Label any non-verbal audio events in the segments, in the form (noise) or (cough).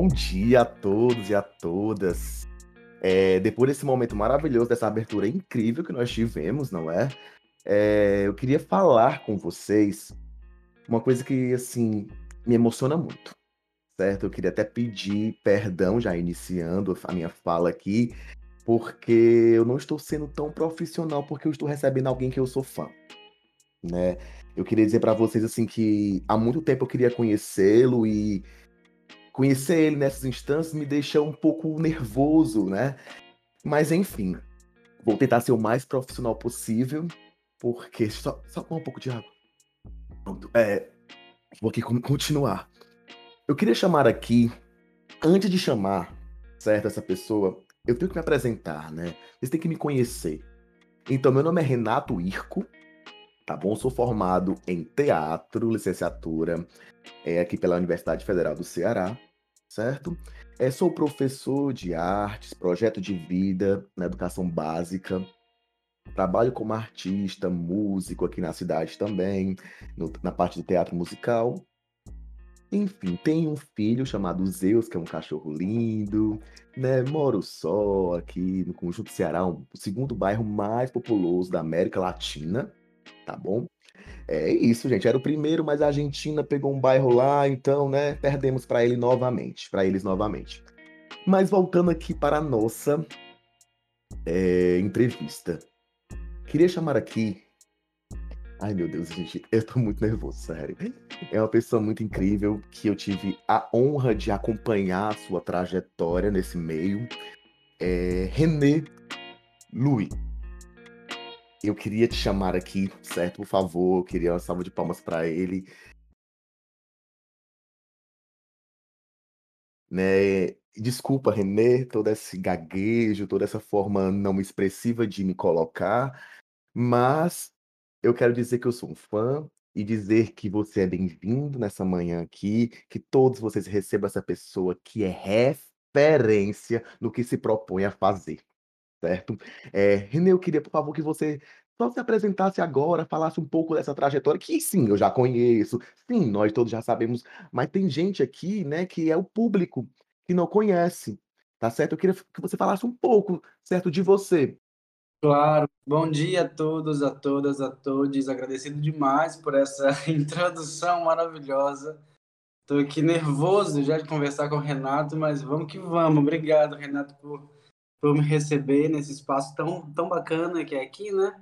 Bom dia a todos e a todas. É, depois desse momento maravilhoso, dessa abertura incrível que nós tivemos, não é? é? Eu queria falar com vocês uma coisa que, assim, me emociona muito, certo? Eu queria até pedir perdão, já iniciando a minha fala aqui, porque eu não estou sendo tão profissional, porque eu estou recebendo alguém que eu sou fã, né? Eu queria dizer para vocês, assim, que há muito tempo eu queria conhecê-lo e conhecer ele nessas instâncias me deixa um pouco nervoso, né? Mas enfim, vou tentar ser o mais profissional possível, porque só, só um pouco de água. Pronto, é, vou aqui continuar. Eu queria chamar aqui, antes de chamar, certo, essa pessoa, eu tenho que me apresentar, né? Vocês têm que me conhecer. Então, meu nome é Renato Irco, tá bom? Sou formado em teatro, licenciatura, é, aqui pela Universidade Federal do Ceará certo? É, sou professor de artes, projeto de vida na educação básica. Trabalho como artista, músico aqui na cidade também, no, na parte do teatro musical. Enfim, tenho um filho chamado Zeus, que é um cachorro lindo, né? Moro só aqui no Conjunto Ceará, um, o segundo bairro mais populoso da América Latina, tá bom? É isso, gente. Era o primeiro, mas a Argentina pegou um bairro lá, então, né, perdemos para ele novamente, para eles novamente. Mas voltando aqui para a nossa é, entrevista. Queria chamar aqui. Ai, meu Deus, gente, eu tô muito nervoso, sério. É uma pessoa muito incrível que eu tive a honra de acompanhar a sua trajetória nesse meio. É René Louis eu queria te chamar aqui, certo? Por favor, eu queria uma salva de palmas para ele. Né? Desculpa, Renê, todo esse gaguejo, toda essa forma não expressiva de me colocar, mas eu quero dizer que eu sou um fã e dizer que você é bem-vindo nessa manhã aqui, que todos vocês recebam essa pessoa que é referência no que se propõe a fazer certo? É, eu queria, por favor, que você só se apresentasse agora, falasse um pouco dessa trajetória, que sim, eu já conheço, sim, nós todos já sabemos, mas tem gente aqui, né, que é o público, que não conhece, tá certo? Eu queria que você falasse um pouco, certo, de você. Claro, bom dia a todos, a todas, a todos. Agradecido demais por essa (laughs) introdução maravilhosa. Estou aqui nervoso já de conversar com o Renato, mas vamos que vamos. Obrigado, Renato, por por me receber nesse espaço tão, tão bacana que é aqui, né?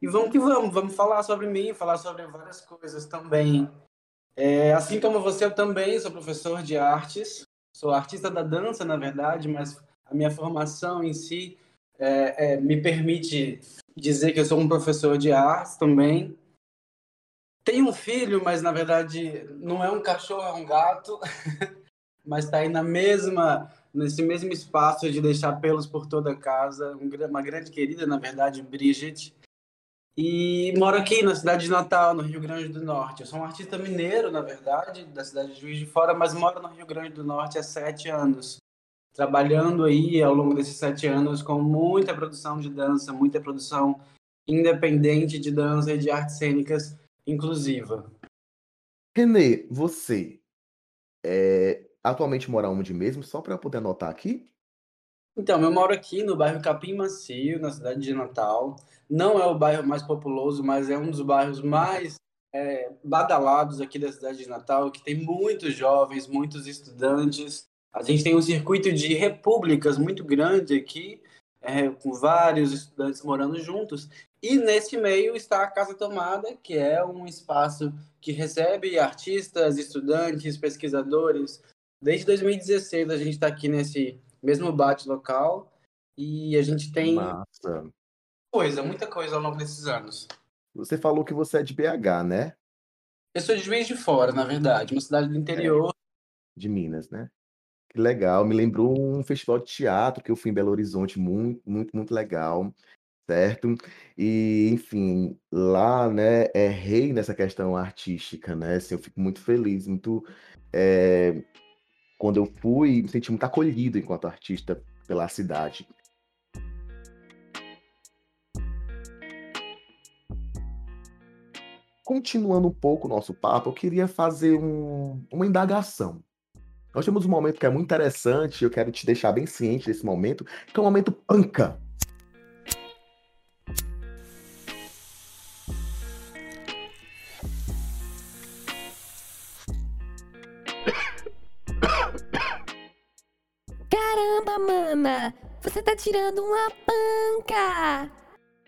E vamos que vamos, vamos falar sobre mim, falar sobre várias coisas também. É, assim como você, eu também sou professor de artes, sou artista da dança, na verdade, mas a minha formação em si é, é, me permite dizer que eu sou um professor de artes também. Tenho um filho, mas na verdade não é um cachorro, é um gato, (laughs) mas está aí na mesma nesse mesmo espaço de deixar pelos por toda a casa, uma grande querida, na verdade, Bridget. E moro aqui na cidade de Natal, no Rio Grande do Norte. Eu sou um artista mineiro, na verdade, da cidade de Juiz de Fora, mas moro no Rio Grande do Norte há sete anos. Trabalhando aí ao longo desses sete anos com muita produção de dança, muita produção independente de dança e de artes cênicas inclusiva. Renê, você é, atualmente mora onde mesmo? Só para eu poder anotar aqui. Então, eu moro aqui no bairro Capim Macio, na cidade de Natal. Não é o bairro mais populoso, mas é um dos bairros mais é, badalados aqui da cidade de Natal, que tem muitos jovens, muitos estudantes. A gente tem um circuito de repúblicas muito grande aqui, é, com vários estudantes morando juntos. E nesse meio está a Casa Tomada, que é um espaço que recebe artistas, estudantes, pesquisadores, Desde 2016 a gente está aqui nesse mesmo bate local e a gente tem Massa. coisa, muita coisa ao longo desses anos. Você falou que você é de BH, né? Eu sou de Juiz de Fora, na verdade, uma cidade do interior. É, de Minas, né? Que legal. Me lembrou um festival de teatro que eu fui em Belo Horizonte, muito, muito, muito legal, certo? E, enfim, lá, né, é rei nessa questão artística, né? Assim, eu fico muito feliz, muito é, quando eu fui, me senti muito acolhido enquanto artista pela cidade. Continuando um pouco o nosso papo, eu queria fazer um, uma indagação. Nós temos um momento que é muito interessante, eu quero te deixar bem ciente desse momento, que é o momento panca. Mana! Você tá tirando uma panca!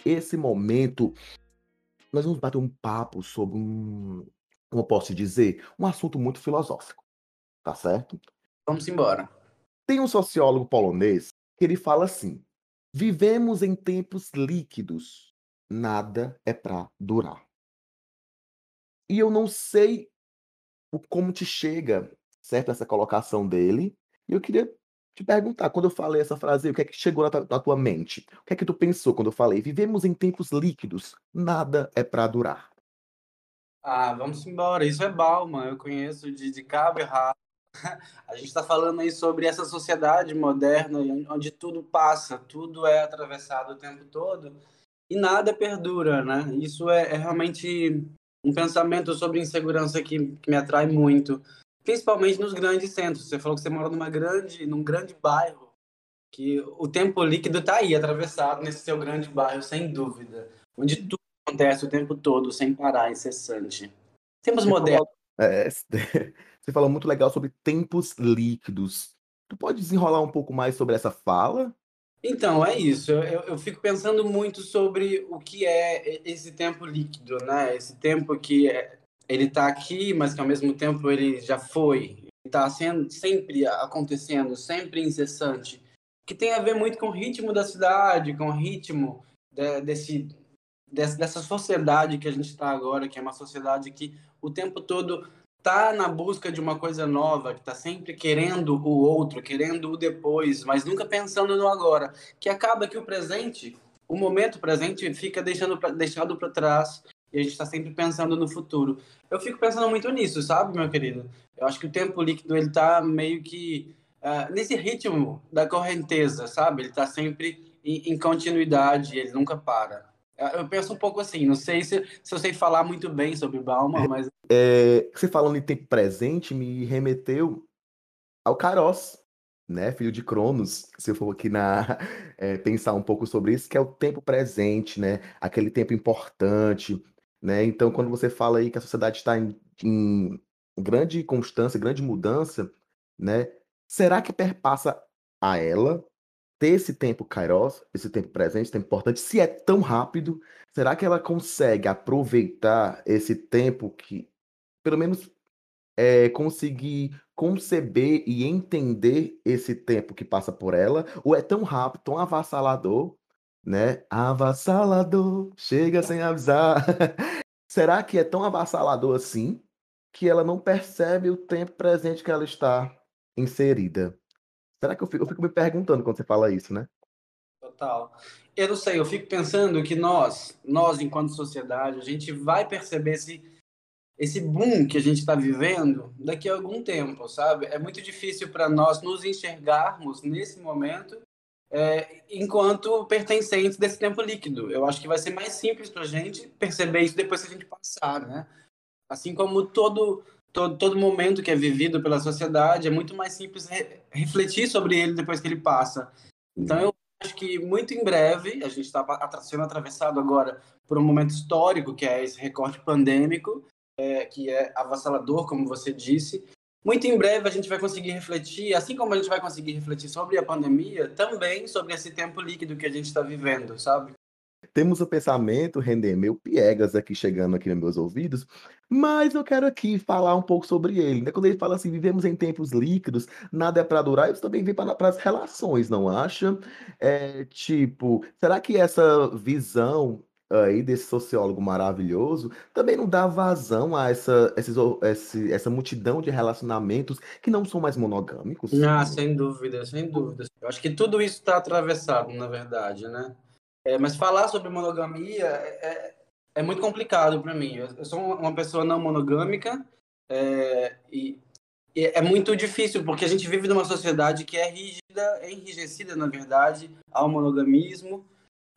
Esse momento, nós vamos bater um papo sobre um, como eu posso dizer, um assunto muito filosófico. Tá certo? Vamos embora. Tem um sociólogo polonês que ele fala assim: vivemos em tempos líquidos, nada é para durar. E eu não sei como te chega, certo, essa colocação dele. E eu queria te perguntar, quando eu falei essa frase, o que é que chegou na, na tua mente? O que é que tu pensou quando eu falei? Vivemos em tempos líquidos, nada é para durar. Ah, vamos embora. Isso é Bauman, eu conheço de, de cabo errado. (laughs) A gente está falando aí sobre essa sociedade moderna, onde tudo passa, tudo é atravessado o tempo todo e nada perdura, né? Isso é, é realmente um pensamento sobre insegurança que, que me atrai muito principalmente nos grandes centros. Você falou que você mora numa grande, num grande bairro, que o tempo líquido está aí, atravessado nesse seu grande bairro, sem dúvida, onde tudo acontece o tempo todo, sem parar, incessante. Tempos você modernos. (laughs) É, você falou muito legal sobre tempos líquidos. Tu pode desenrolar um pouco mais sobre essa fala? Então, é isso. Eu, eu, fico pensando muito sobre o que é esse tempo líquido, né? Esse tempo que é, ele está aqui, mas que ao mesmo tempo ele já foi, está sempre acontecendo, sempre incessante, que tem a ver muito com o ritmo da cidade, com o ritmo de, desse, dessa sociedade que a gente está agora, que é uma sociedade que o tempo todo está na busca de uma coisa nova, que está sempre querendo o outro, querendo o depois, mas nunca pensando no agora, que acaba que o presente, o momento presente fica deixando deixado para trás e a gente está sempre pensando no futuro. Eu fico pensando muito nisso, sabe, meu querido? Eu acho que o tempo líquido ele está meio que uh, nesse ritmo da correnteza, sabe? Ele está sempre em, em, continuidade, ele nunca para. Eu penso um pouco assim, não sei se, se eu sei falar muito bem sobre Bauman, mas. É, você falando em tempo presente me remeteu ao Caros, né, filho de Cronos, se eu for aqui na (laughs) é, pensar um pouco sobre isso, que é o tempo presente, né, aquele tempo importante, né? Então, quando você fala aí que a sociedade está em, em grande constância, grande mudança, né? Será que perpassa a ela ter esse tempo kairos, esse tempo presente, esse tempo importante, se é tão rápido, será que ela consegue aproveitar esse tempo que, pelo menos, é, conseguir conceber e entender esse tempo que passa por ela, ou é tão rápido, tão avassalador, né? Avassalador, chega sem avisar. (laughs) Será que é tão avassalador assim que ela não percebe o tempo presente que ela está inserida? Será que eu fico, eu fico me perguntando quando você fala isso, né? Total. Eu não sei, eu fico pensando que nós, nós enquanto sociedade, a gente vai perceber esse, esse boom que a gente está vivendo daqui a algum tempo, sabe? É muito difícil para nós nos enxergarmos nesse momento é, enquanto pertencentes desse tempo líquido. Eu acho que vai ser mais simples para a gente perceber isso depois que a gente passar, né? Assim como todo, todo, todo momento que é vivido pela sociedade, é muito mais simples re refletir sobre ele depois que ele passa. Então, eu acho que muito em breve, a gente está sendo atravessado agora por um momento histórico, que é esse recorte pandêmico, é, que é avassalador, como você disse, muito em breve a gente vai conseguir refletir, assim como a gente vai conseguir refletir sobre a pandemia, também sobre esse tempo líquido que a gente está vivendo, sabe? Temos o pensamento, render meu piegas aqui chegando aqui nos meus ouvidos, mas eu quero aqui falar um pouco sobre ele. Né? Quando ele fala assim, vivemos em tempos líquidos, nada é para durar, isso também vem para as relações, não acha? É, tipo, será que essa visão aí desse sociólogo maravilhoso também não dá vazão a essa, esses, esse, essa multidão de relacionamentos que não são mais monogâmicos? Ah, sem dúvida, sem dúvida. Eu acho que tudo isso está atravessado, na verdade, né? É, mas falar sobre monogamia é, é, é muito complicado para mim. Eu, eu, sou uma pessoa não monogâmica é, e, e é muito difícil porque a gente vive numa sociedade que é rígida, é enrijecida, na verdade, ao monogamismo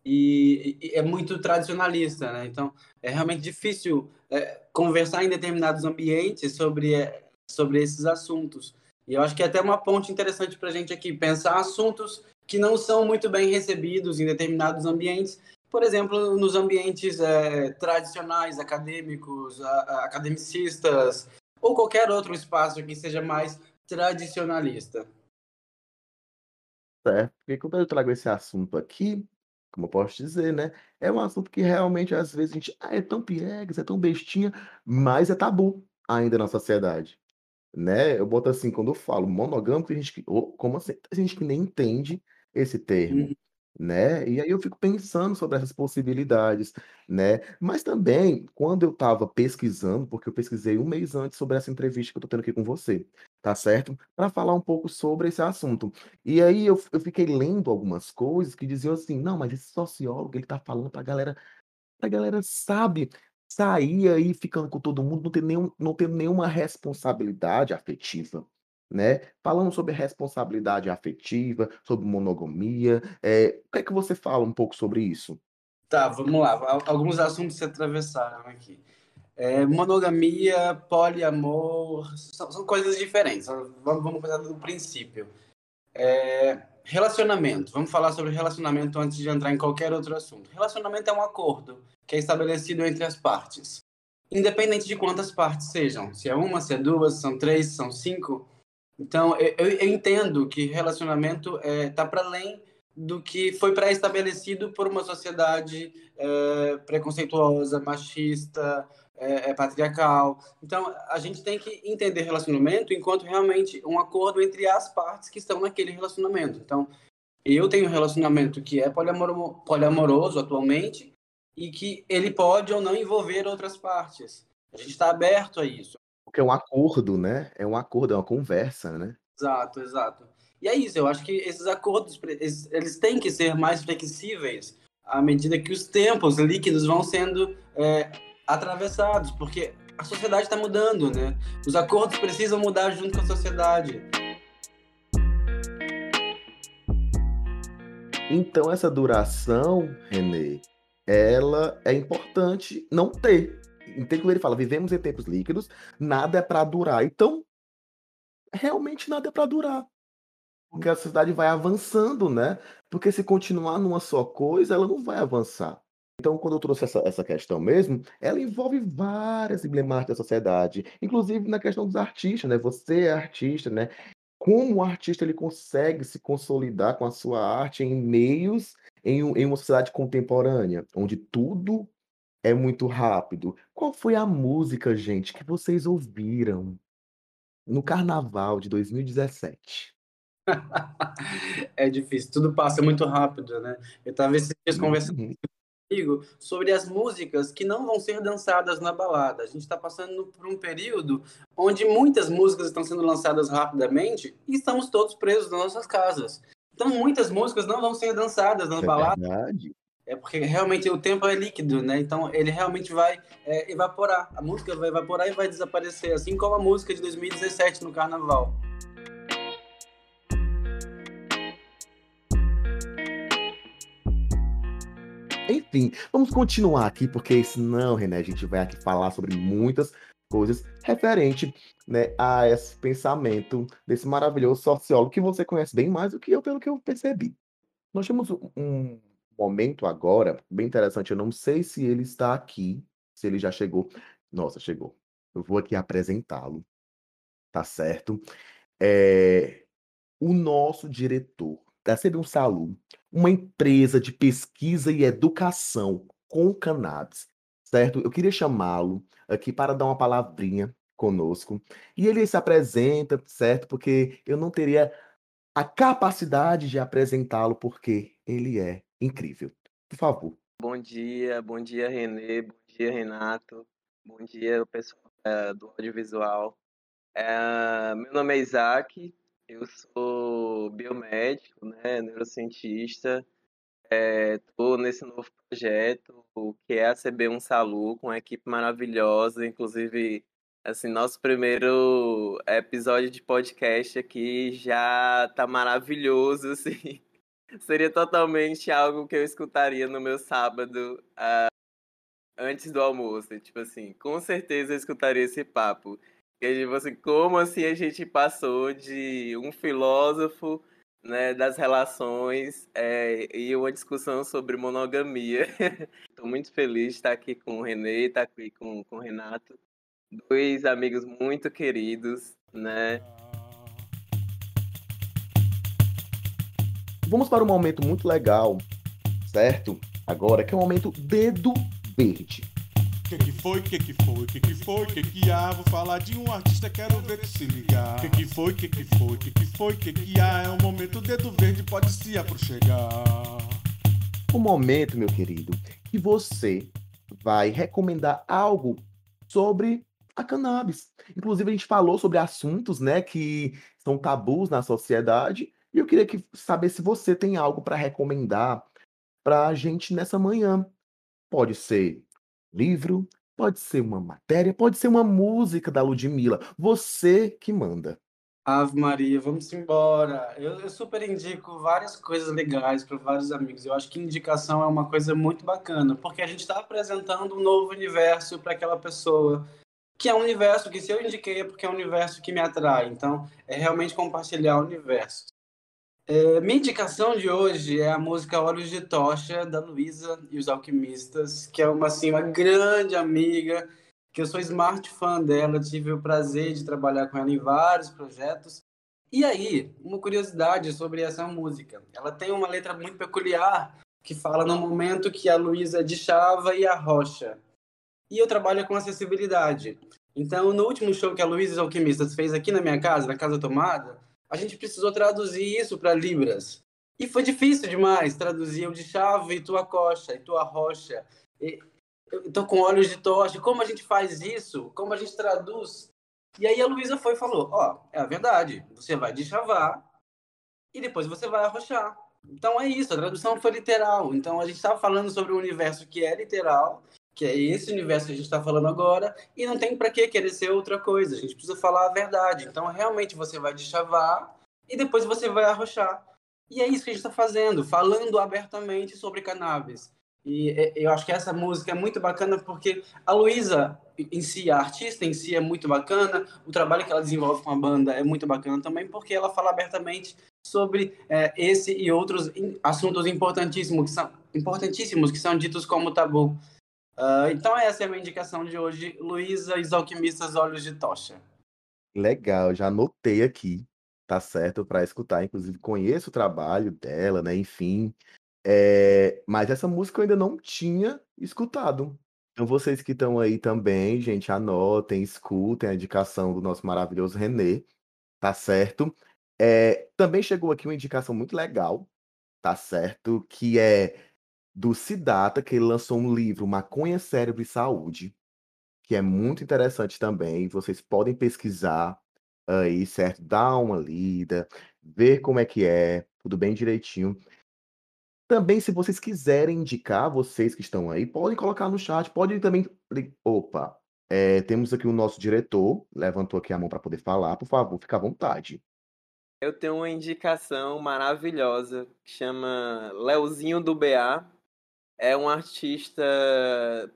e, e, é muito tradicionalista, né? Então é realmente difícil é, conversar em determinados ambientes sobre é, sobre esses assuntos. E eu acho que é até uma ponte interessante para a gente aqui pensar assuntos que não são muito bem recebidos em determinados ambientes, por exemplo, nos ambientes é, tradicionais, acadêmicos, a, a, academicistas, ou qualquer outro espaço que seja mais tradicionalista. Certo, porque quando eu trago esse assunto aqui, como eu posso dizer, né? É um assunto que realmente às vezes a gente, ah, é tão piegas, é tão bestinha, mas é tabu ainda na sociedade, né? Eu boto assim, quando eu falo monogâmico, tem gente que, oh, como assim? Gente que nem entende esse termo. Uhum. Né? E aí eu fico pensando sobre essas possibilidades, né? Mas também, quando eu estava pesquisando, porque eu pesquisei um mês antes sobre essa entrevista que eu estou tendo aqui com você, tá certo? Para falar um pouco sobre esse assunto. E aí eu, eu fiquei lendo algumas coisas que diziam assim, não, mas esse sociólogo, ele tá falando pra galera, pra galera, sabe, sair aí ficando com todo mundo, não ter, nenhum, não ter nenhuma responsabilidade afetiva né? Falando sobre responsabilidade afetiva, sobre monogamia, é, o que é que você fala um pouco sobre isso? Tá, vamos lá. Alguns assuntos se atravessaram aqui. É, monogamia, poliamor, são, são, coisas diferentes. Vamos, vamos começar do princípio. É, relacionamento. Vamos falar sobre relacionamento antes de entrar em qualquer outro assunto. Relacionamento é um acordo que é estabelecido entre as partes. Independente de quantas partes sejam. Se é uma, se é duas, são três, são cinco então, eu, eu entendo que relacionamento está é, tá para além do que foi pré-estabelecido por uma sociedade é, preconceituosa, machista, é, é, patriarcal. Então, a gente tem que entender relacionamento enquanto realmente um acordo entre as partes que estão naquele relacionamento. Então, eu tenho um relacionamento que é poliamor poliamoroso atualmente e que ele pode ou não envolver outras partes. A gente está aberto a isso. Porque é um acordo, né? É um acordo, é uma conversa, né? Exato, exato. E é isso, eu acho que esses acordos, eles têm que ser mais flexíveis à medida que os tempos líquidos vão sendo é, atravessados, porque a sociedade está mudando, né? Os acordos precisam mudar junto com a sociedade. Então essa duração, Renê, ela é importante não ter, Quando ele fala, vivemos em tempos líquidos, nada é para durar. Então, realmente nada é para durar. Porque a sociedade vai avançando, né? Porque se continuar numa só coisa, ela não vai avançar. Então, quando eu trouxe essa, essa questão mesmo, ela envolve várias emblemáticas da sociedade, inclusive na questão dos artistas, né? Você é artista, né? Como o artista ele consegue se consolidar com a sua arte em meios, em, em uma sociedade contemporânea, onde tudo é muito rápido. Qual foi a música, gente, que vocês ouviram no carnaval de 2017? É difícil, tudo passa muito rápido, né? Eu estava esses dias conversando Uhum. comigo sobre as músicas que não vão ser dançadas na balada. A gente está passando por um período onde muitas músicas estão sendo lançadas rapidamente e estamos todos presos nas nossas casas. Então, muitas músicas não vão ser dançadas na É balada verdade. É porque realmente o tempo é líquido, né? Então ele realmente vai é, evaporar. A música vai evaporar e vai desaparecer, assim como a música de 2017 no Carnaval. Enfim, vamos continuar aqui, porque senão, René, a gente vai aqui falar sobre muitas coisas referente né, a esse pensamento desse maravilhoso sociólogo que você conhece bem mais do que eu, pelo que eu percebi. Nós temos um momento agora bem interessante. Eu não sei se ele está aqui, se ele já chegou. Nossa, chegou. Eu vou aqui apresentá-lo, tá certo? É, o nosso diretor da CB Salu, uma empresa de pesquisa e educação com cannabis, certo? Eu queria chamá-lo aqui para dar uma palavrinha conosco. E ele se apresenta, certo? Porque eu não teria a capacidade de apresentá-lo, porque ele é incrível. Por favor. Bom dia, bom dia, Renê, bom dia, Renato, bom dia, o pessoal eh, do audiovisual. Eh, meu nome é Isaac, eu sou biomédico, né, neurocientista. Estou nesse novo projeto, que é a CB1 Salu, com uma equipe maravilhosa, inclusive Assim, nosso primeiro episódio de podcast aqui já tá maravilhoso, (laughs) assim. Seria totalmente algo que eu escutaria no meu sábado uh, antes do almoço. Tipo assim, com certeza eu escutaria esse papo. Que, tipo assim, como assim a gente passou de um filósofo né, das relações é, e uma discussão sobre monogamia. (laughs) Estou muito feliz de estar aqui com o Renê, estar aqui com, com o Renato. Dois amigos muito queridos, né? Vamos para um momento muito legal, certo? Agora, que é o momento dedo verde. Que que foi, que que foi, que que foi, que que há? Vou falar de um artista, quero ver tu se ligar. Que que foi, que que foi, que que foi, que que há? É um momento dedo verde, pode se aproxegar. O momento, meu querido, que você vai recomendar algo sobre a cannabis. Inclusive, a gente falou sobre assuntos, né, que são tabus na sociedade. E eu queria que, saber se você tem algo para recomendar para a gente nessa manhã. Pode ser livro, pode ser uma matéria, pode ser uma música da Ludmilla. Você que manda. Ave Maria, vamos embora. Eu, eu super indico várias coisas legais para vários amigos. Eu acho que indicação é uma coisa muito bacana, porque a gente está apresentando um novo universo para aquela pessoa, que é um universo que se eu indiquei é porque é um universo que me atrai. Então, é realmente compartilhar o universo. É, minha indicação de hoje é a música Olhos de Tocha, da Luísa e os Alquimistas, que é uma, assim, uma grande amiga, que eu sou smart fã dela, tive o prazer de trabalhar com ela em vários projetos. E aí, uma curiosidade sobre essa música. Ela tem uma letra muito peculiar, que fala no momento que a Luísa de Chava e a Rocha. E eu trabalho com acessibilidade. Então, no último show que a Luísa e os Alquimistas fez aqui na minha casa, na Casa Tomada, a gente precisou traduzir isso para Libras. E foi difícil demais traduzir o de chave e tua coxa, e tua rocha. E, eu tô com olhos de tocha. Como a gente faz isso? Como a gente traduz? E aí a Luísa foi e falou: Ó, oh, é a verdade. Você vai de chavar e depois você vai arrochar. Então é isso, a tradução foi literal. Então a gente estava falando sobre um universo que é literal que é esse universo que a gente está falando agora, e não tem para que querer ser outra coisa. A gente precisa falar a verdade. Então, realmente, você vai deschavar e depois você vai arrochar. E é isso que a gente está fazendo, falando abertamente sobre cannabis. E é, eu acho que essa música é muito bacana porque a Luísa, em si, a artista em si é muito bacana, o trabalho que ela desenvolve com a banda é muito bacana também, porque ela fala abertamente sobre é, esse e outros assuntos importantíssimos que são importantíssimos que são ditos como tabu. Uh, então essa é a minha indicação de hoje, Luísa e os Alquimistas Olhos de Tocha. Legal, já anotei aqui, tá certo, para escutar. Inclusive conheço o trabalho dela, né? Enfim, é... mas essa música eu ainda não tinha escutado. Então vocês que estão aí também, gente, anotem, escutem a indicação do nosso maravilhoso Renê, tá certo? É... Também chegou aqui uma indicação muito legal, tá certo? Que é do Siddhartha, que ele lançou um livro, Maconha, Cérebro e Saúde, que é muito interessante também. Vocês podem pesquisar aí, certo? Dar uma lida, ver como é que é, tudo bem direitinho. Também, se vocês quiserem indicar, vocês que estão aí, podem colocar no chat, podem também. Opa, é, temos aqui o nosso diretor, levantou aqui a mão para poder falar, por favor, fica à vontade. Eu tenho uma indicação maravilhosa que chama Leozinho do BA, é um artista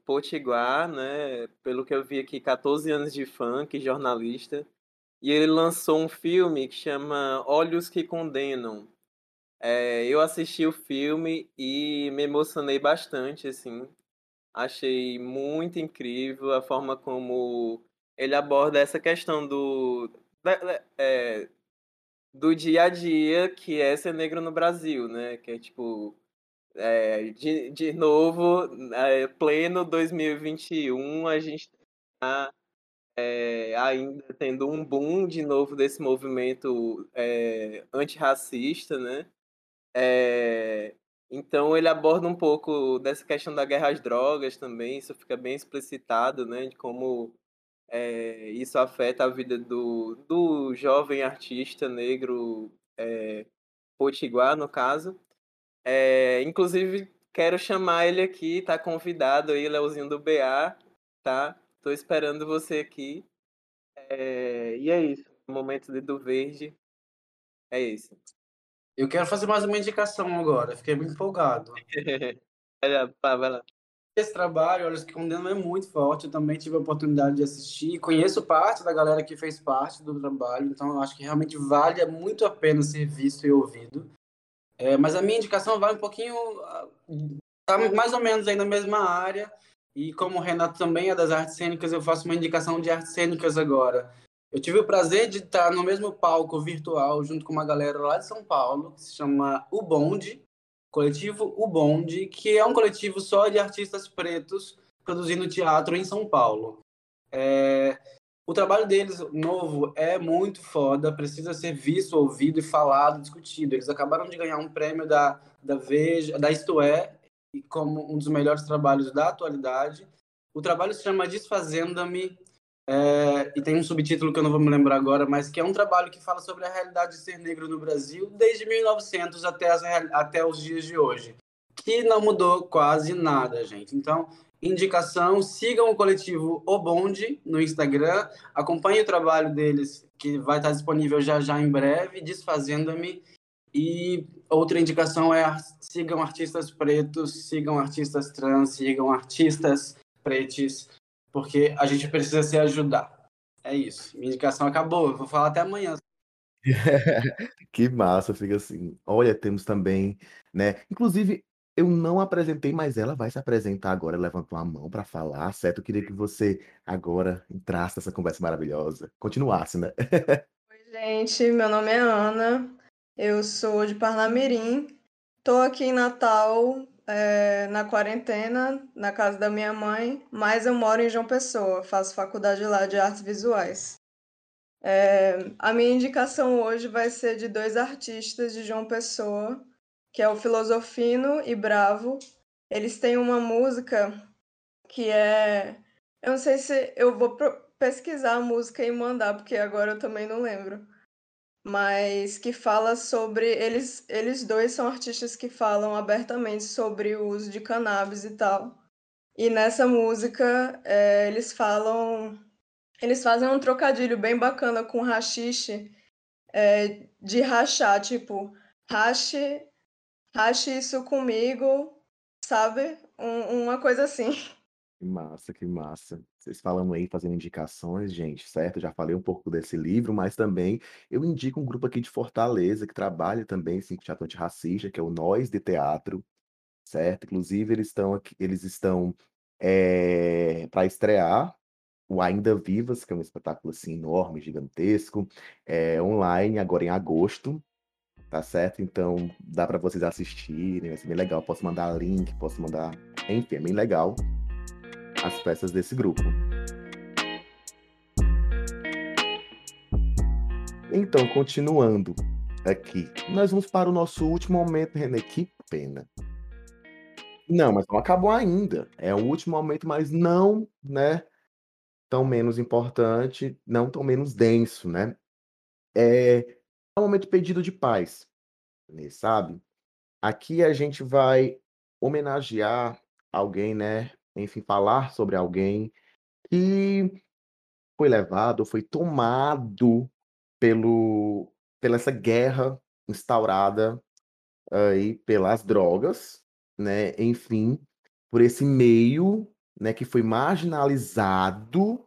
potiguar, né? Pelo que eu vi aqui, 14 anos de funk, jornalista. E ele lançou um filme que chama Olhos que Condenam. É, eu assisti o filme e me emocionei bastante, assim. Achei muito incrível a forma como ele aborda essa questão do, é, do dia a dia que é ser negro no Brasil, né? Que é tipo é, de, de novo, é, pleno 2021, a gente está é, ainda tendo um boom de novo desse movimento é, antirracista, né? É, então ele aborda um pouco dessa questão da guerra às drogas também, isso fica bem explicitado, né? De como é, isso afeta a vida do, do jovem artista negro é, potiguar, no caso. É, inclusive, quero chamar ele aqui, tá convidado aí, Leozinho do BA, tá? Tô esperando você aqui. É, e é isso. Momento de do verde. É isso. Eu quero fazer mais uma indicação agora. Fiquei muito empolgado. (laughs) vai lá, vai lá. esse trabalho, Olhos que Condenam, é muito forte. Eu também tive a oportunidade de assistir. Conheço parte da galera que fez parte do trabalho, então eu acho que realmente vale muito a pena ser visto e ouvido. É, mas a minha indicação vai um pouquinho. Tá mais ou menos aí na mesma área. E como o Renato também é das artes cênicas, eu faço uma indicação de artes cênicas agora. Eu tive o prazer de estar no mesmo palco virtual junto com uma galera lá de São Paulo, que se chama O Bonde, coletivo O Bonde, que é um coletivo só de artistas pretos produzindo teatro em São Paulo. É... O trabalho deles, novo, é muito foda, precisa ser visto, ouvido e falado, discutido. Eles acabaram de ganhar um prêmio da, da Veja, da Isto É, como um dos melhores trabalhos da atualidade. O trabalho se chama Desfazenda-me, é, e tem um subtítulo que eu não vou me lembrar agora, mas que é um trabalho que fala sobre a realidade de ser negro no Brasil desde 1900 até, as, até os dias de hoje, que não mudou quase nada, gente. Então, indicação, sigam o coletivo O Bonde no Instagram, acompanhe o trabalho deles, que vai estar disponível já já em breve, Desfazendo-me, e outra indicação é sigam artistas pretos, sigam artistas trans, sigam artistas pretos, porque a gente precisa se ajudar. É isso. Minha indicação acabou. Eu vou falar até amanhã. (laughs) que massa, fica assim. Olha, temos também, né? Inclusive, eu não apresentei, mas ela vai se apresentar agora, levantou a mão para falar, certo? Eu queria que você agora entrasse nessa conversa maravilhosa, continuasse, né? (laughs) Oi, gente, meu nome é Ana, eu sou de Parnamirim. Tô aqui em Natal, é, na quarentena, na casa da minha mãe, mas eu moro em João Pessoa, faço faculdade lá de artes visuais. É, a minha indicação hoje vai ser de dois artistas de João Pessoa, que é o Filosofino e Bravo. Eles têm uma música que é. Eu não sei se eu vou pesquisar a música e mandar, porque agora eu também não lembro mas que fala sobre. Eles, eles dois são artistas que falam abertamente sobre o uso de cannabis e tal. E nessa música é, eles falam. Eles fazem um trocadilho bem bacana com rachixe, é, de rachar, tipo, rache, rache isso comigo, sabe? Um, uma coisa assim. (laughs) Que massa, que massa. Vocês falam aí, fazendo indicações, gente, certo? Já falei um pouco desse livro, mas também eu indico um grupo aqui de Fortaleza que trabalha também, sim, com teatro antirracista, que é o Nós de Teatro, certo? Inclusive, eles estão aqui, eles estão é, para estrear o Ainda Vivas, que é um espetáculo assim enorme, gigantesco, é, online, agora em agosto, tá certo? Então dá para vocês assistirem, vai ser bem legal. Posso mandar link, posso mandar. Enfim, é bem legal as peças desse grupo. Então, continuando aqui, nós vamos para o nosso último momento, René. Que pena. Não, mas não acabou ainda. É o último momento, mas não, né? Tão menos importante, não tão menos denso, né? É um momento pedido de paz, sabe? Aqui a gente vai homenagear alguém, né? enfim, falar sobre alguém que foi levado, foi tomado pelo, pela essa guerra instaurada aí pelas drogas, né? Enfim, por esse meio, né, que foi marginalizado,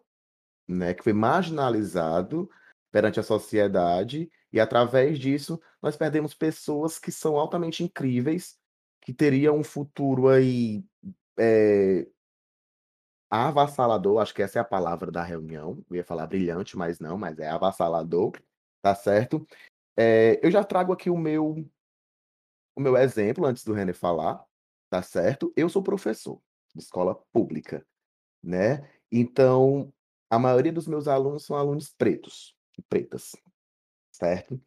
né, que foi marginalizado perante a sociedade e através disso nós perdemos pessoas que são altamente incríveis, que teriam um futuro aí é, Avassalador, acho que essa é a palavra da reunião. Eu ia falar brilhante, mas não, mas é avassalador, tá certo? É, eu já trago aqui o meu o meu exemplo antes do René falar, tá certo? Eu sou professor de escola pública, né? Então, a maioria dos meus alunos são alunos pretos e pretas, certo?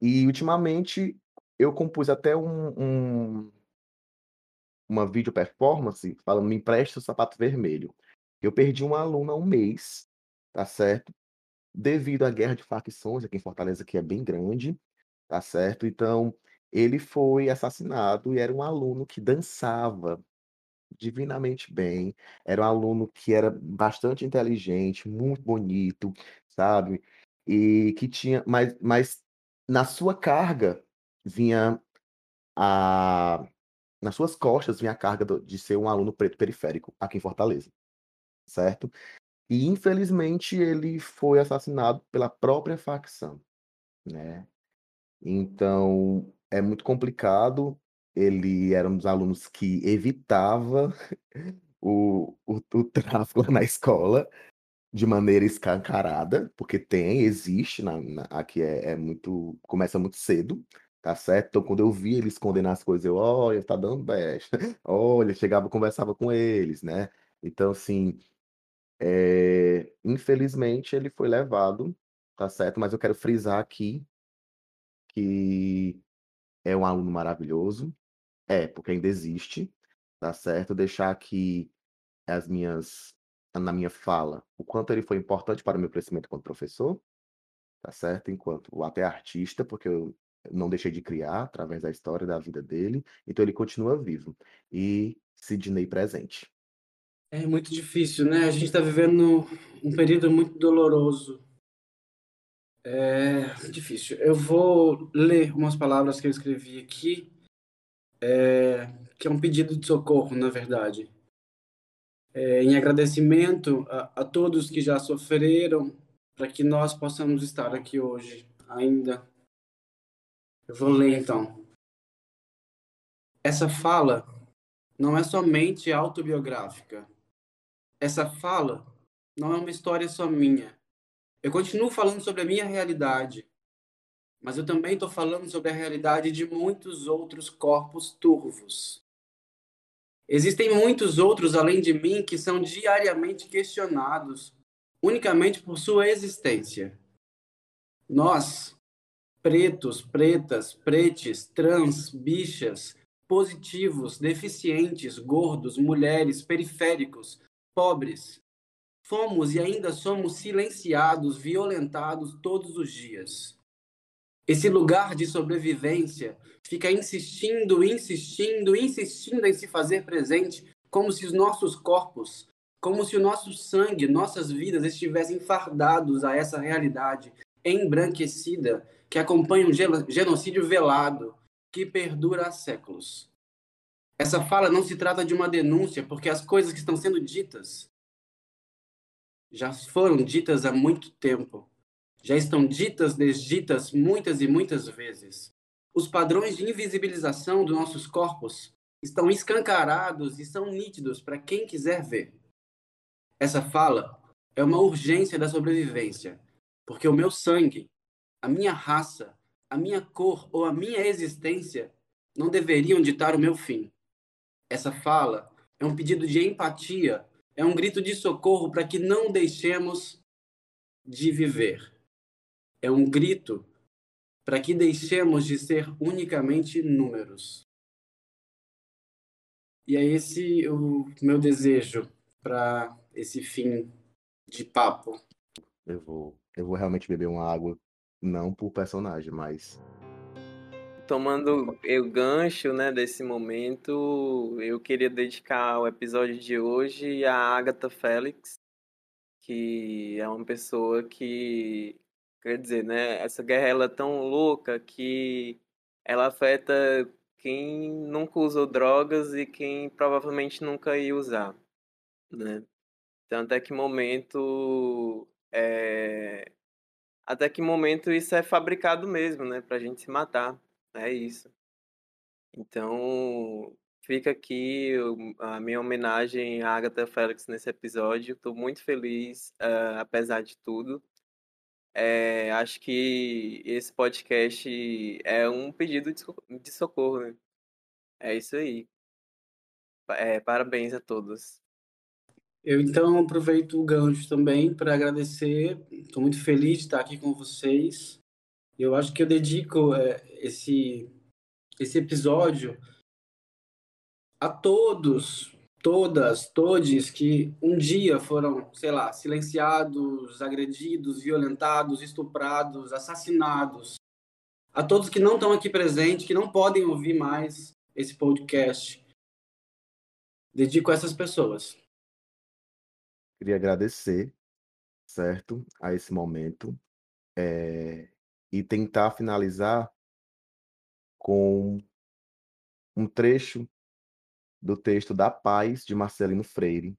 E ultimamente eu compus até um, um uma vídeo performance falando me empreste o sapato vermelho. Eu perdi uma aluna há um mês, tá certo? Devido à guerra de facções aqui em Fortaleza, que é bem grande, tá certo? Então, ele foi assassinado e era um aluno que dançava divinamente bem, era um aluno que era bastante inteligente, muito bonito, sabe? E que tinha, mas, mas na sua carga vinha a nas suas costas vinha a carga de ser um aluno preto periférico aqui em Fortaleza, certo? E infelizmente ele foi assassinado pela própria facção, né? Então é muito complicado. Ele era um dos alunos que evitava (laughs) o, o, o tráfico (laughs) na escola de maneira escancarada, porque tem, existe, na, na- aqui é, é muito, começa muito cedo, tá certo? Então, quando eu vi eles escondendo as coisas, eu, olha, tá dando besta, (laughs) olha, chegava, conversava com eles, né? Então, assim, é, infelizmente ele foi levado, tá certo? Mas eu quero frisar aqui que é um aluno maravilhoso, é, porque ainda existe, tá certo? Deixar aqui as minhas, na minha fala, o quanto ele foi importante para o meu crescimento enquanto professor, tá certo? Enquanto até artista, porque eu não deixei de criar através da história da vida dele, então ele continua vivo. E Sidney presente. É muito difícil, né? A gente está vivendo um período muito doloroso. É difícil. Eu vou ler umas palavras que eu escrevi aqui, é, que é um pedido de socorro, na verdade. É, em agradecimento a, a todos que já sofreram, para que nós possamos estar aqui hoje ainda. Eu vou ler então. Essa fala não é somente autobiográfica. Essa fala não é uma história só minha. Eu continuo falando sobre a minha realidade, mas eu também estou falando sobre a realidade de muitos outros corpos turvos. Existem muitos outros além de mim que são diariamente questionados unicamente por sua existência. Nós, pretos, pretas, pretes, trans, bichas, positivos, deficientes, gordos, mulheres, periféricos, pobres, fomos e ainda somos silenciados, violentados todos os dias. Esse lugar de sobrevivência fica insistindo, insistindo, insistindo em se fazer presente, como se os nossos corpos, como se o nosso sangue, nossas vidas estivessem fardados a essa realidade embranquecida que acompanha um genocídio velado que perdura há séculos. Essa fala não se trata de uma denúncia, porque as coisas que estão sendo ditas já foram ditas há muito tempo. Já estão ditas, desditas muitas e muitas vezes. Os padrões de invisibilização dos nossos corpos estão escancarados e são nítidos para quem quiser ver. Essa fala é uma urgência da sobrevivência, porque o meu sangue, a minha raça, a minha cor ou a minha existência não deveriam ditar o meu fim. Essa fala é um pedido de empatia, é um grito de socorro para que não deixemos de viver. É um grito para que deixemos de ser unicamente números. E é esse o meu desejo para esse fim de papo. Eu vou, eu vou realmente beber uma água, não por personagem, mas Tomando o gancho, né, desse momento, eu queria dedicar o episódio de hoje à Agatha Félix, que é uma pessoa que, quer dizer, né, essa guerra ela é tão louca que ela afeta quem nunca usou drogas e quem provavelmente nunca ia usar, né? Então, até que momento é... até que momento isso é fabricado mesmo, né, pra gente se matar. É isso. Então, fica aqui a minha homenagem à Agatha Félix nesse episódio. Estou muito feliz, ah, apesar de tudo. É, acho que esse podcast é um pedido de soco- de socorro, né? É isso aí. É, parabéns a todos. Eu então aproveito o gancho também para agradecer. Estou muito feliz de estar aqui com vocês. Eu acho que eu dedico é, esse esse episódio a todos, todas, todes que um dia foram, sei lá, silenciados, agredidos, violentados, estuprados, assassinados. A todos que não estão aqui presentes, que não podem ouvir mais esse podcast. Dedico a essas pessoas. queria agradecer, certo, a esse momento, é, e tentar finalizar com um trecho do texto da Paz de Marcelino Freire,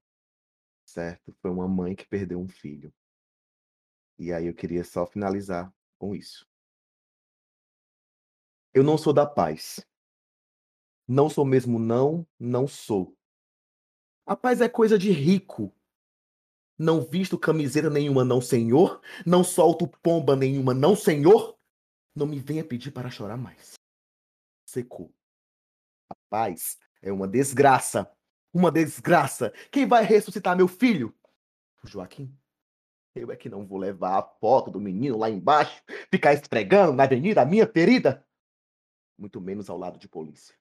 certo? Foi uma mãe que perdeu um filho. E aí eu queria só finalizar com isso. Eu não sou da paz. Não sou mesmo não, não sou. A paz é coisa de rico. Não visto camiseta nenhuma, não, senhor. Não solto pomba nenhuma, não, senhor. Não me venha pedir para chorar mais. Secou. A paz é uma desgraça. Uma desgraça. Quem vai ressuscitar meu filho? O Joaquim. Eu é que não vou levar a foto do menino lá embaixo, ficar esfregando na avenida minha ferida. Muito menos ao lado de polícia.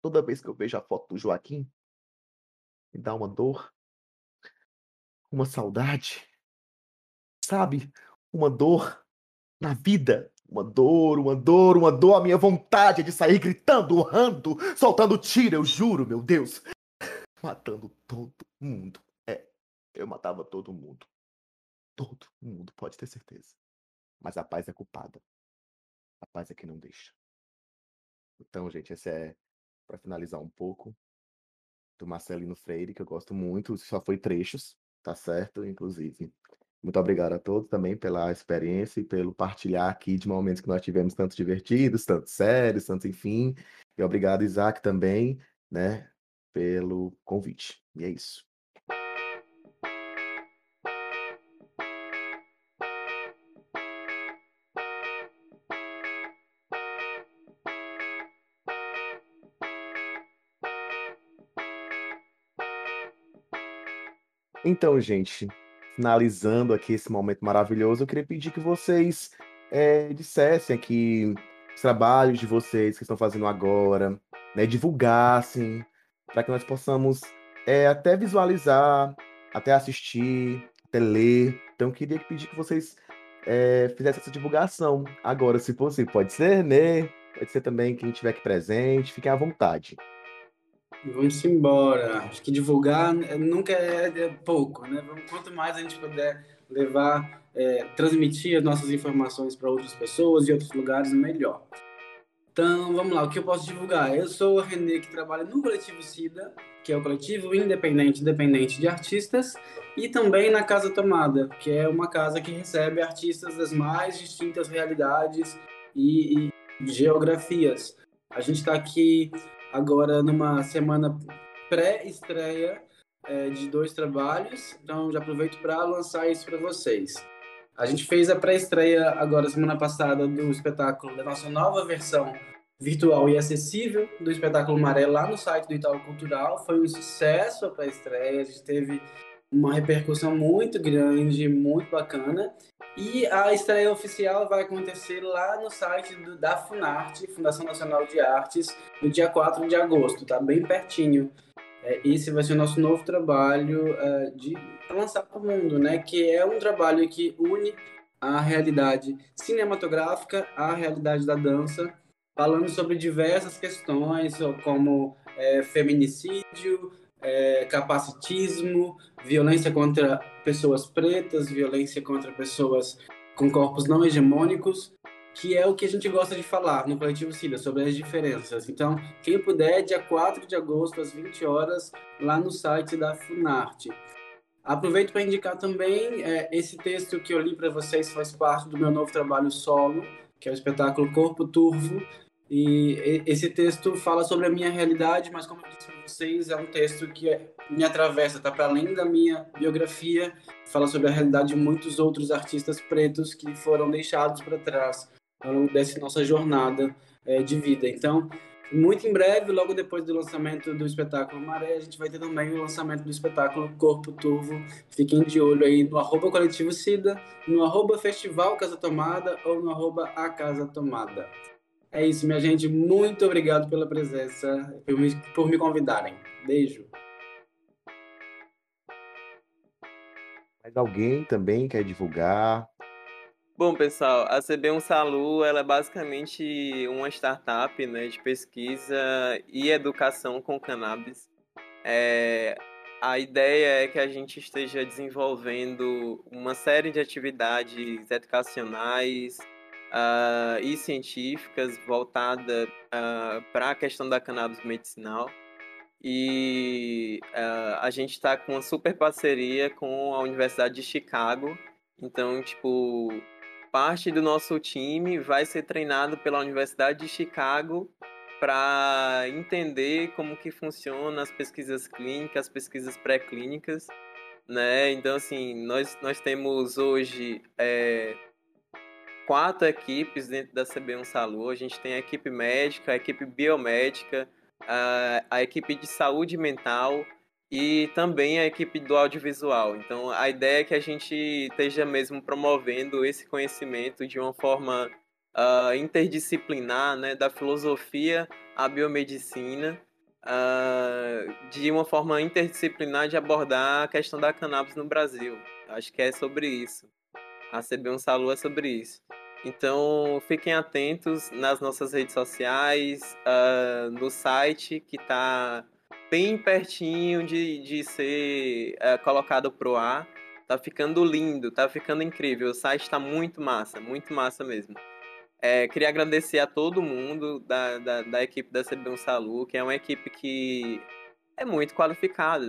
Toda vez que eu vejo a foto do Joaquim, me dá uma dor, uma saudade, sabe? Uma dor na vida. Uma dor, uma dor, uma dor. A minha vontade de sair gritando, urrando, soltando tiro, eu juro, meu Deus. Matando todo mundo. É, eu matava todo mundo. Todo mundo, pode ter certeza. Mas a paz é culpada. A paz é que não deixa. Então, gente, esse é para finalizar um pouco do Marcelino Freire, que eu gosto muito, só foi trechos, tá certo? Inclusive. Muito obrigado a todos também pela experiência e pelo partilhar aqui de momentos que nós tivemos tanto divertidos, tanto sérios, tanto enfim. E obrigado, Isaac, também, né, pelo convite. E é isso. Então, gente, finalizando aqui esse momento maravilhoso, eu queria pedir que vocês é, dissessem aqui os trabalhos de vocês que estão fazendo agora, né, divulgassem, para que nós possamos é, até visualizar, até assistir, até ler. Então, eu queria pedir que vocês é, fizessem essa divulgação agora, se possível. Pode ser, né? Pode ser também quem estiver aqui presente, fiquem à vontade. Vamos embora. Acho que divulgar nunca é, é pouco, né? Quanto mais a gente puder levar, é, transmitir as nossas informações para outras pessoas e outros lugares, melhor. Então, vamos lá, o que eu posso divulgar? Eu sou o Renê, que trabalha no Coletivo SIDA, que é o coletivo independente independente de artistas, e também na Casa Tomada, que é uma casa que recebe artistas das mais distintas realidades e, e geografias. A gente está aqui agora numa semana pré-estreia é, de dois trabalhos, então já aproveito para lançar isso para vocês. A gente fez a pré-estreia agora semana passada do espetáculo da nossa nova versão virtual e acessível do espetáculo Maré lá no site do Itaú Cultural. Foi um sucesso a pré-estreia, a gente teve uma repercussão muito grande, muito bacana. E a estreia oficial vai acontecer lá no site do, da Funarte, Fundação Nacional de Artes, no dia 4 de agosto, tá bem pertinho. É, esse vai ser o nosso novo trabalho é, de lançar para o mundo, né? Que é um trabalho que une a realidade cinematográfica à realidade da dança, falando sobre diversas questões, como é, feminicídio, é, capacitismo, violência contra pessoas pretas, violência contra pessoas com corpos não hegemônicos, que é o que a gente gosta de falar no Coletivo Cida, sobre as diferenças. Então, quem puder, dia 4 de agosto, às 20 horas, lá no site da Funarte. Aproveito para indicar também é, esse texto que eu li para vocês, faz parte do meu novo trabalho solo, que é o espetáculo Corpo Turvo, e esse texto fala sobre a minha realidade, mas como eu disse para vocês, é um texto que é, me atravessa, está para além da minha biografia, fala sobre a realidade de muitos outros artistas pretos que foram deixados para trás ao longo dessa nossa jornada é, de vida. Então, muito em breve, logo depois do lançamento do espetáculo Maré, a gente vai ter também o lançamento do espetáculo Corpo Turvo. Fiquem de olho aí no arroba Coletivo Cida, no arroba Festival Casa Tomada ou no arroba A Casa Tomada. É isso, minha gente. Muito obrigado pela presença, por me, por me convidarem. Beijo. Mais alguém também quer divulgar? Bom, pessoal, a CB1 Salu ela é basicamente uma startup né, de pesquisa e educação com cannabis. É, a ideia é que a gente esteja desenvolvendo uma série de atividades educacionais, uh, e científicas voltada uh, para a questão da cannabis medicinal. E uh, a gente está com uma super parceria com a Universidade de Chicago. Então, tipo, parte do nosso time vai ser treinado pela Universidade de Chicago para entender como que funciona as pesquisas clínicas, as pesquisas pré-clínicas, né? Então, assim, nós, nós temos hoje é, quatro equipes dentro da CB1 Salu. A gente tem a equipe médica, a equipe biomédica, a, a equipe de saúde mental e também a equipe do audiovisual. Então, a ideia é que a gente esteja mesmo promovendo esse conhecimento de uma forma uh, interdisciplinar, né, da filosofia à biomedicina, uh, de uma forma interdisciplinar de abordar a questão da cannabis no Brasil. Acho que é sobre isso. A CB1 Salu é sobre isso. Então, fiquem atentos nas nossas redes sociais, uh, no site que está bem pertinho de, de ser uh, colocado pro ar. Tá ficando lindo, tá ficando incrível. O site está muito massa, muito massa mesmo. É, queria agradecer a todo mundo da, da, da equipe da CB1 Salu, que é uma equipe que é muito qualificada.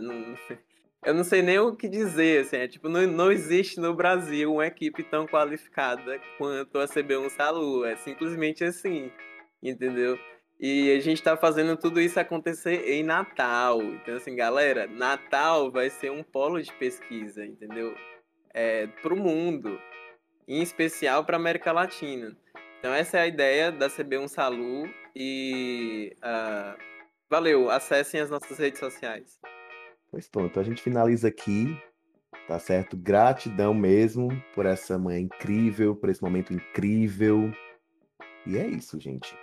Eu não sei nem o que dizer, assim, é, tipo, não, não existe no Brasil uma equipe tão qualificada quanto a CB1 Salu, é simplesmente assim, entendeu? E a gente tá fazendo tudo isso acontecer em Natal, então assim, galera, Natal vai ser um polo de pesquisa, entendeu? É, pro mundo, em especial para América Latina. Então essa é a ideia da CB1 Salu e uh, valeu, acessem as nossas redes sociais. Pois pronto, então a gente finaliza aqui, tá certo? Gratidão mesmo por essa manhã incrível, por esse momento incrível. E é isso, gente.